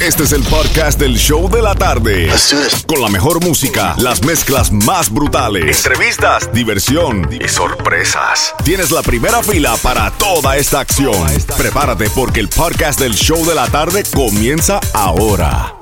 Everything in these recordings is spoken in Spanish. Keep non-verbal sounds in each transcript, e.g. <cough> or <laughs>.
Este es el podcast del show de la tarde. Con la mejor música, las mezclas más brutales, entrevistas, diversión y sorpresas. Tienes la primera fila para toda esta acción. Prepárate porque el podcast del show de la tarde comienza ahora.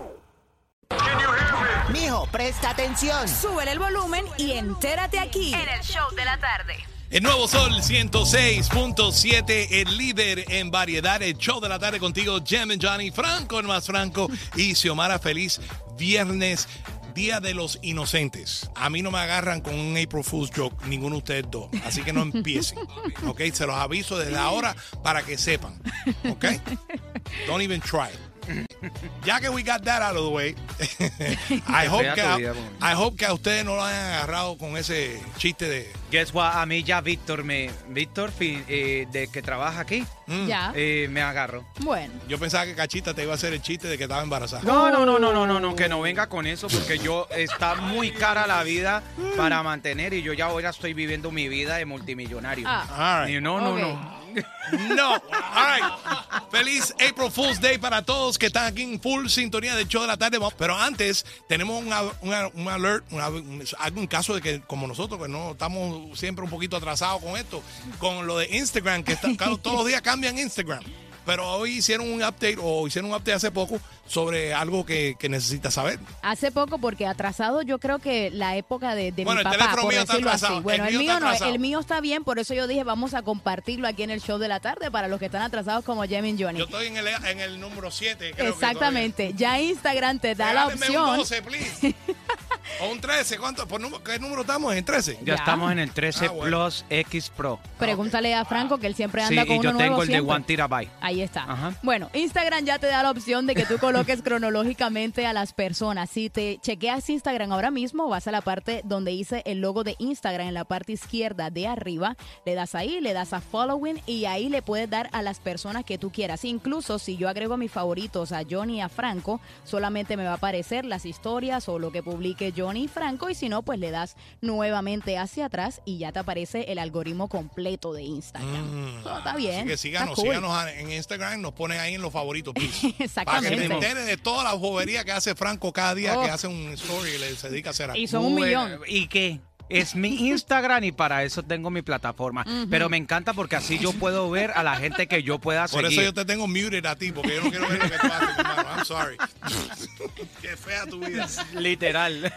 Mijo, presta atención. Sube el volumen y entérate aquí en el show de la tarde. El Nuevo Sol 106.7, el líder en variedad, el show de la tarde contigo, Jem and Johnny, Franco, el más Franco y Xiomara Feliz, viernes, Día de los Inocentes. A mí no me agarran con un April Fool's joke, ninguno de ustedes dos, así que no empiecen, <laughs> ¿ok? Se los aviso desde ahora para que sepan, ¿ok? Don't even try. Ya que we got that out of the way, I <laughs> hope, que a, I hope que a ustedes no lo hayan agarrado con ese chiste de... Guess what? A mí ya Víctor me. Víctor, eh, de que trabaja aquí, Ya. eh, me agarro. Bueno. Yo pensaba que Cachita te iba a hacer el chiste de que estaba embarazada. No, no, no, no, no, no, no, que no venga con eso, porque yo está muy cara la vida para mantener y yo ya ahora estoy viviendo mi vida de multimillonario. Ah. All right. Y no, no, no. <laughs> No. All right. Feliz April Fool's Day para todos que están aquí en full sintonía del show de la tarde. Pero antes, tenemos un alert, algún caso de que, como nosotros, que no estamos siempre un poquito atrasados con esto, con lo de Instagram, que está- todos los días cambian Instagram. Pero hoy hicieron un update, o hicieron un update hace poco, sobre algo que, que necesitas saber. Hace poco, porque atrasado yo creo que la época de, de Bueno, mi el papá, teléfono por mío está atrasado. así. Bueno, El el, mío mío no, atrasado. el mío está bien, por eso yo dije vamos a compartirlo aquí en el show de la tarde para los que están atrasados como Jamie y Johnny. Yo estoy en el, en el número 7. Exactamente. Ya Instagram te da la Regáleme un opción. 12, please. <laughs> o un 13. ¿Cuánto? ¿Por número- ¿Qué número estamos? ¿En 13? Ya, Ya. estamos en el 13 Ah, bueno. Plus X Pro. Pregúntale a Franco que él siempre Sí, anda con y uno yo tengo el de siempre. 1 terabyte. Ahí está. Ajá. Bueno, Instagram ya te da la opción de que tú coloques <laughs> cronológicamente a las personas. Si te chequeas Instagram ahora mismo, vas a la parte donde dice el logo de Instagram en la parte izquierda de arriba, le das ahí, le das a following y ahí le puedes dar a las personas que tú quieras. Incluso si yo agrego a mis favoritos a Johnny y a Franco, solamente me va a aparecer las historias o lo que publique Johnny y Franco y si no, pues le das nuevamente hacia atrás y ya te aparece el algoritmo completo de Instagram. Todo está bien. Mm. Así que síganos, cool. síganos en Instagram, nos ponen ahí en los favoritos, please. <laughs> Para que Exactamente. te enteres de toda la bobería que hace Franco cada día Oh. que hace un story y le se dedica a hacer. Y son un Bueno, millón. ¿Y qué? Es mi Instagram y para eso tengo mi plataforma. Pero me encanta porque así yo puedo ver a la gente que yo pueda Por seguir. eso yo te tengo muted a ti, porque yo no quiero ver lo que tú haces, hermano. I'm sorry. <laughs> Qué fea tu vida. Literal.